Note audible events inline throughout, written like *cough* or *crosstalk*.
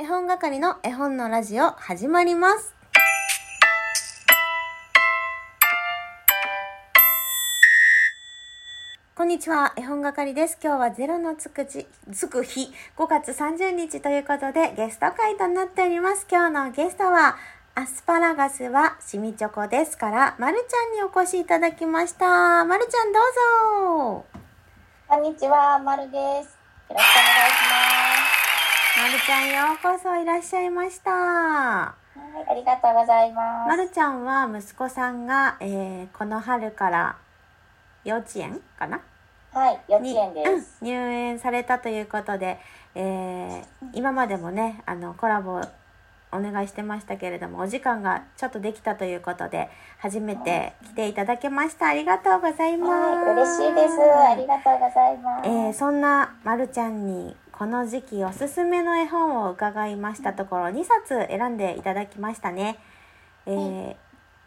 絵本係の絵本のラジオ始まります。こんにちは、絵本係です。今日はゼロのつくじ、つく日、5月30日ということでゲスト会となっております。今日のゲストは、アスパラガスはしみチョコですから、まるちゃんにお越しいただきました。まるちゃんどうぞ。こんにちは、まるです。よろしくお願いしまするちゃんようこそいらっしゃいました。はい、ありがとうございます。まるちゃんは息子さんが、えーこの春から幼稚園かな？はい、幼稚に園です。うん、入園されたということで、えー今までもねあのコラボお願いしてましたけれどもお時間がちょっとできたということで初めて来ていただきましたありがとうございます、はい、嬉しいです。ありがとうございます。えーそんなまるちゃんにこの時期おすすめの絵本を伺いましたところ2冊選んでいただきましたね。えー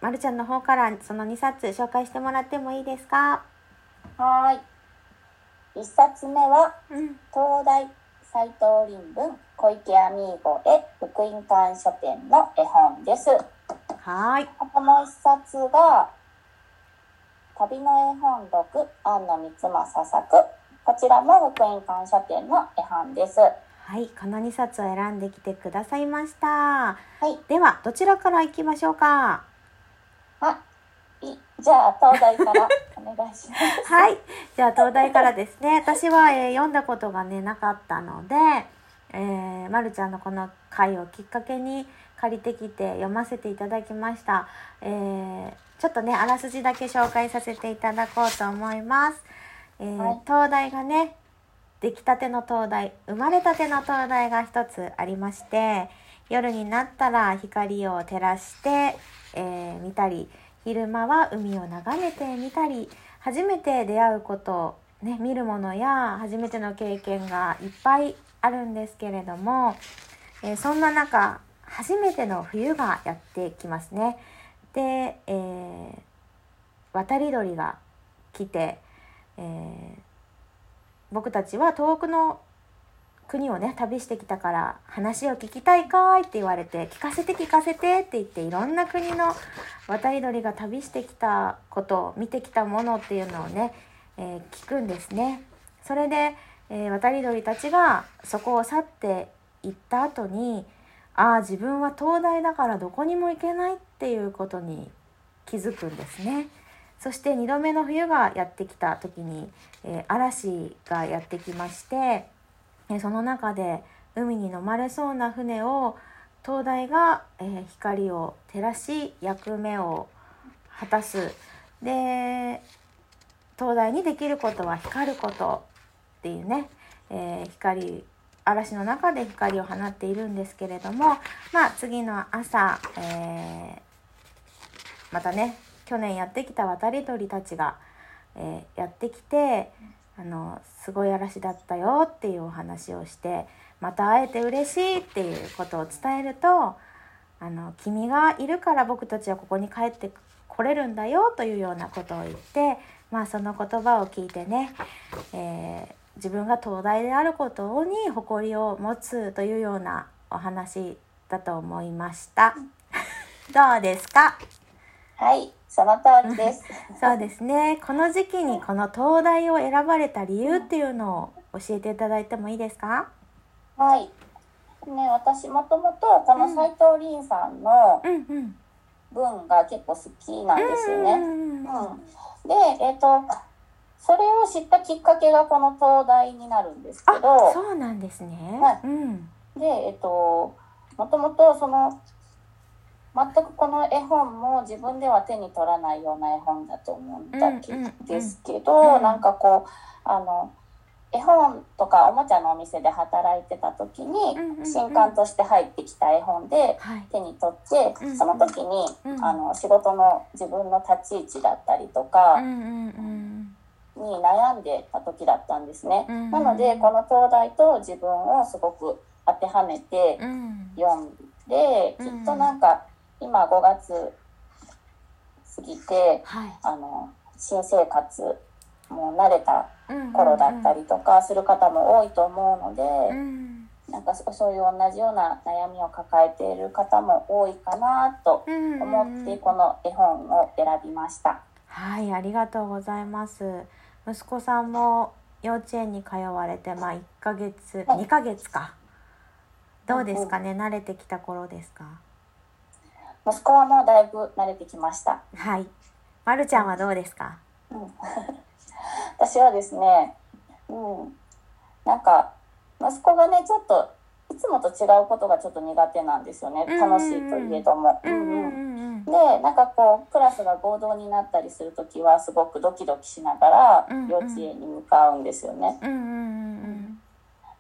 まるちゃんの方からその2冊紹介してもらってもいいですか？はい。一冊目は、うん。東大斉藤林文小池アミーゴへ福音館書店の絵本です。はーい。あともう一冊が、旅の絵本読、庵野光政作。こちらも福音館書店の絵本です。はい。この2冊を選んできてくださいました。はい。では、どちらから行きましょうか？あ、い、じゃあ東大から *laughs* お願いします。はい。じゃあ、東大からですね。私は、えー読んだことがね、なかったので、えー、まるちゃんのこの回をきっかけに借りてきて読ませていただきました。えー、ちょっとね、あらすじだけ紹介させていただこうと思います。えーはい東大がね、出来たての灯台生まれたての灯台が一つありまして夜になったら光を照らして、えー見たり昼間は海を眺めてみたり初めて出会うこと、ね、見るものや初めての経験がいっぱいあるんですけれども、えーそんな中初めての冬がやってきますね。で、えー渡り鳥が来て、えー僕たちは遠くの国をね旅してきたから話を聞きたいかいって言われて聞かせて聞かせてって言っていろんな国の渡り鳥が旅してきたこと見てきたものっていうのをね、えー聞くんですね。それで、えー渡り鳥たちがそこを去っていった後にああ自分は東大だからどこにも行けないっていうことに気づくんですね。そして2度目の冬がやってきた時に、えー嵐がやってきまして、えその中で海に飲まれそうな船を灯台が、え光を照らし役目を果たす。で灯台にできることは光ることっていうね、えー光嵐の中で光を放っているんですけれどもまあ次の朝、えーまたね去年やってきた渡り鳥たちが、えーやってきてあのすごい嵐だったよっていうお話をしてまた会えて嬉しいっていうことを伝えるとあの君がいるから僕たちはここに帰ってこれるんだよというようなことを言ってまあその言葉を聞いてね、えー自分が東大であることに誇りを持つというようなお話だと思いました。どうですか？はい、その通りです。*laughs* そうですね。この時期にこの東大を選ばれた理由っていうのを教えていただいてもいいですか？はい。ね、私もともとこの斉藤林さんの。文が結構好きなんですよね。で、えっ、と、それを知ったきっかけがこの東大になるんですけあ、ど、そうなんですね。はいうん。で、えっ、と、もともとその、全くこの絵本も自分では手に取らないような絵本だと思ったんですけど、うんなんかこう、あの、絵本とかおもちゃのお店で働いてた時にうんうんうん新刊として入ってきた絵本ではい。手に取ってうんその時にうんあの仕事の自分の立ち位置だったりとかうんうんうん。に悩んでた時だったんですね。うんなのでこの東大と自分をすごく当てはめてうん。読んでうんきっとなんか今5月過ぎてはい。あの新生活もう慣れたうんうんうん頃だった。りとかする方も多いと思うので。うん。なんかそそういう同じような悩みを抱えている方も多いかなとうん思ってこの絵本を選びました。はい、ありがとうございます。息子さんも幼稚園に通われて、まあ1ヶ月、はい2ヶ月か。どうですかね、慣れてきた頃ですか？息子はもうだいぶ慣れてきました。はい。まるちゃんはどうですか？うん *laughs* 私はですね、うん、なんか息子がねちょっといつもと違うことがちょっと苦手なんですよね楽しいといえども。でなんかこうクラスが合同になったりする時はすごくドキドキしながら幼稚園に向かうんですよね。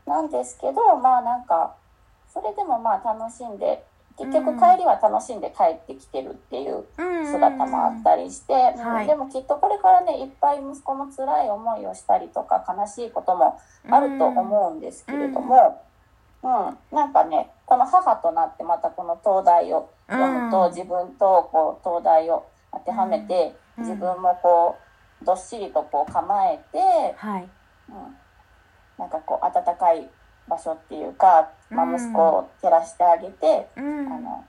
なんですけどまあなんかそれでもまあ楽しんで結局うん帰りは楽しんで帰ってきてるっていううん。うん。姿もあったりして、でもきっとこれからねいっぱい息子も辛い思いをしたりとか悲しいこともあると思うんですけれども、うん。なんかねこの母となってまたこの東大を読むと、うん自分とこう東大を当てはめて、うん。自分もこうどっしりとこう構えて、はい。うん、なんかこう温かい場所っていうか、まあ、うん息子を照らしてあげて、うん。あの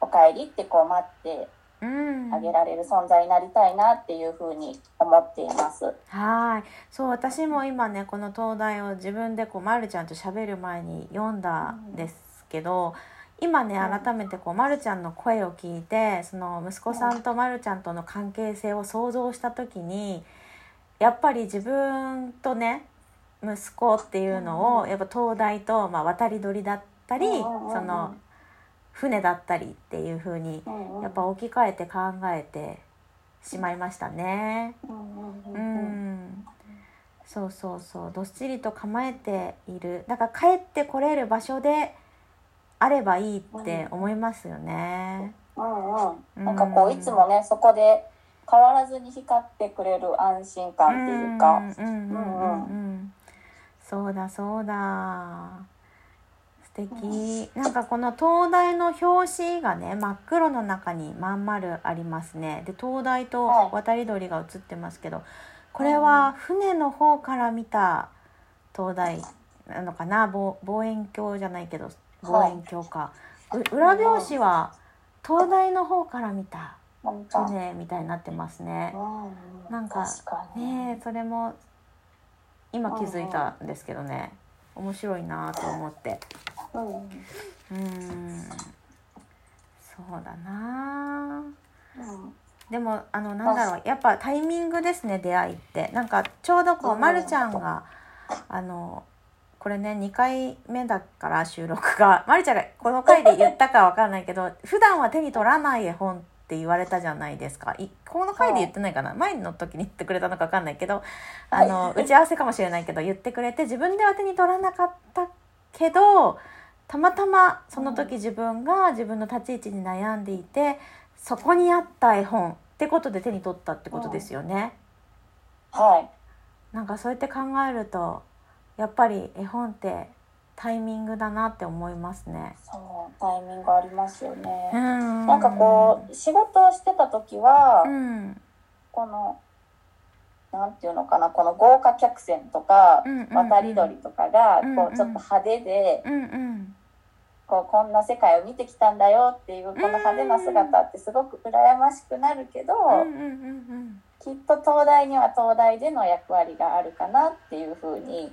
お帰りってこう待ってうん。あげられる存在になりたいなっていうふうに思っています。はい。そう、私も今ね、この東大を自分でこう、まるちゃんと喋る前に読んだんですけど、今ね、うん改めてこう、まるちゃんの声を聞いて、その息子さんとまるちゃんとの関係性を想像した時に、やっぱり自分とね、息子っていうのを、うんやっぱ東大と、まあ、渡り鳥だったり、その、船だったりっていう風に、うんうん。やっぱ置き換えて考えてしまいましたね。うんそうそうそう。どっしりと構えている。だから帰ってこれる場所であればいいって思いますよね。うんなんかこういつもねそこで変わらずに光ってくれる安心感っていうか、うんうん。うんうんうんそうだそうだ。素敵。なんかこの灯台の表紙がね真っ黒の中にまん丸ありますね。で灯台とはい渡り鳥が映ってますけどこれは船の方から見た灯台なのかな？望望遠鏡じゃないけど望遠鏡か、う裏表紙は灯台の方から見た船みたいになってますね。うん、なんかねえそれも今気づいたんですけどね。面白いなと思って。うん。そうだな。うん。でもあのなんだろう。やっぱタイミングですね出会いって。なんかちょうどこう、うんまるちゃんがあのこれね2回目だから収録が。まるちゃんがこの回で言ったかわかんないけど普段は手に取らない絵本って言われたじゃないですか。いこの回で言ってないかな？前の時に言ってくれたのかわかんないけどあの打ち合わせかもしれないけど言ってくれて自分では手に取らなかったけどたまたまその時自分が自分の立ち位置に悩んでいてそこにあった絵本ってことで手に取ったってことですよね。はい。なんかそうやって考えるとやっぱり絵本ってタイミングだなって思いますね。そうタイミングありますよね、うん。なんかこう仕事をしてた時は、うん。このなんていうのかなこの豪華客船とか、うんうんうん。渡り鳥とかがうんうん。こうちょっと派手で、うんうん。こうこんな世界を見てきたんだよっていうこの派手な姿ってすごく羨ましくなるけど、うんうんうんきっと東大には東大での役割があるかなっていうふうに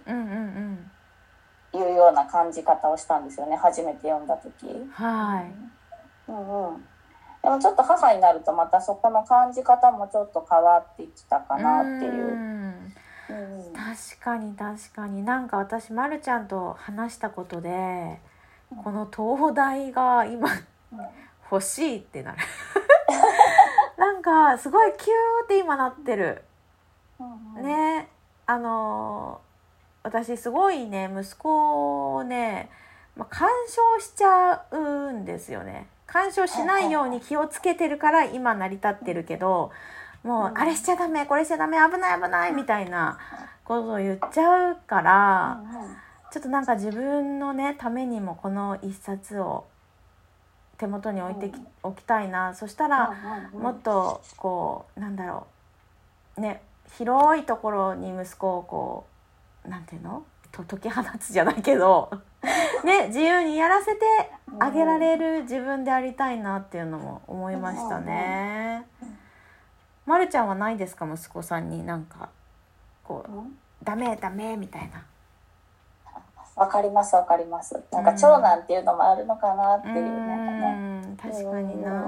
いうような感じ方をしたんですよね。初めて読んだ時。はい。うんうん、でもちょっと母になるとまたそこの感じ方もちょっと変わってきたかなっていう。んうん。確かに確かに。なんか私まるちゃんと話したことでこの東大が今欲しいってなる。*laughs* なんかすごいキューって今なってる。ね。あのー私すごいね息子をね、まあ、干渉しちゃうんですよね。干渉しないように気をつけてるから今成り立ってるけどもう、うん。あれしちゃダメこれしちゃダメ危ない危ないみたいなことを言っちゃうから、ちょっとなんか自分のねためにもこの一冊を手元に置いてき、うん。おきたいな。そしたら、もっとこうなんだろう。ね広いところに息子をこうなんていうの？と解き放つじゃないけどね自由にやらせてあげられる自分でありたいなっていうのも思いましたね。まるちゃんはないですか？息子さんになんかこうダメダメみたいな。わかりますわかります。なんか長男っていうのもあるのかなっていうなんかね。確かにな。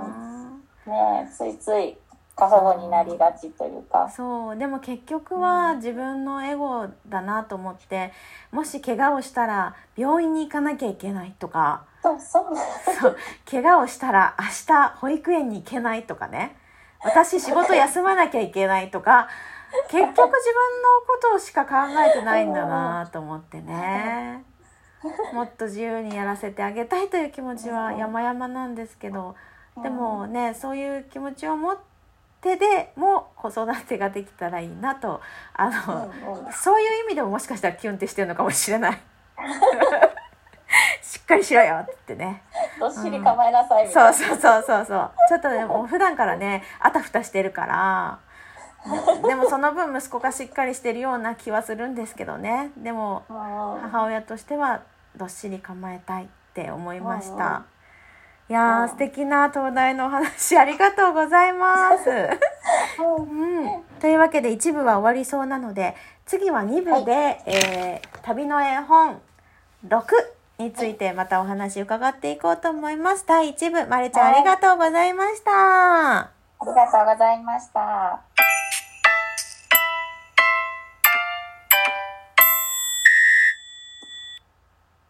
ねついつい過保護になりがちというか。そうでも結局は自分のエゴだなと思って、もし怪我をしたら病院に行かなきゃいけないとか。そうそう。そう怪我をしたら明日保育園に行けないとかね。私仕事休まなきゃいけないとか。結局自分のことしか考えてないんだなと思ってね。もっと自由にやらせてあげたいという気持ちは山々なんですけど。でもねそういう気持ちを持ってでも子育てができたらいいなとあの、そういう意味でももしかしたらキュンってしてるのかもしれない。*laughs* しっかりしろよってね。どっしり構えなさいみたいな。そうそうそうそうそう。ちょっとでも普段からね、あたふたしてるから、*laughs* でもその分息子がしっかりしてるような気はするんですけどね。でも母親としてはどっしり構えたいって思いました。いやー、素敵な東大のお話ありがとうございます。*laughs* うん、というわけで一部は終わりそうなので次は2部で、はい、えー、旅の絵本6についてまたお話伺っていこうと思います。第1部、まるちゃんありがとうございました。ありがとうございました。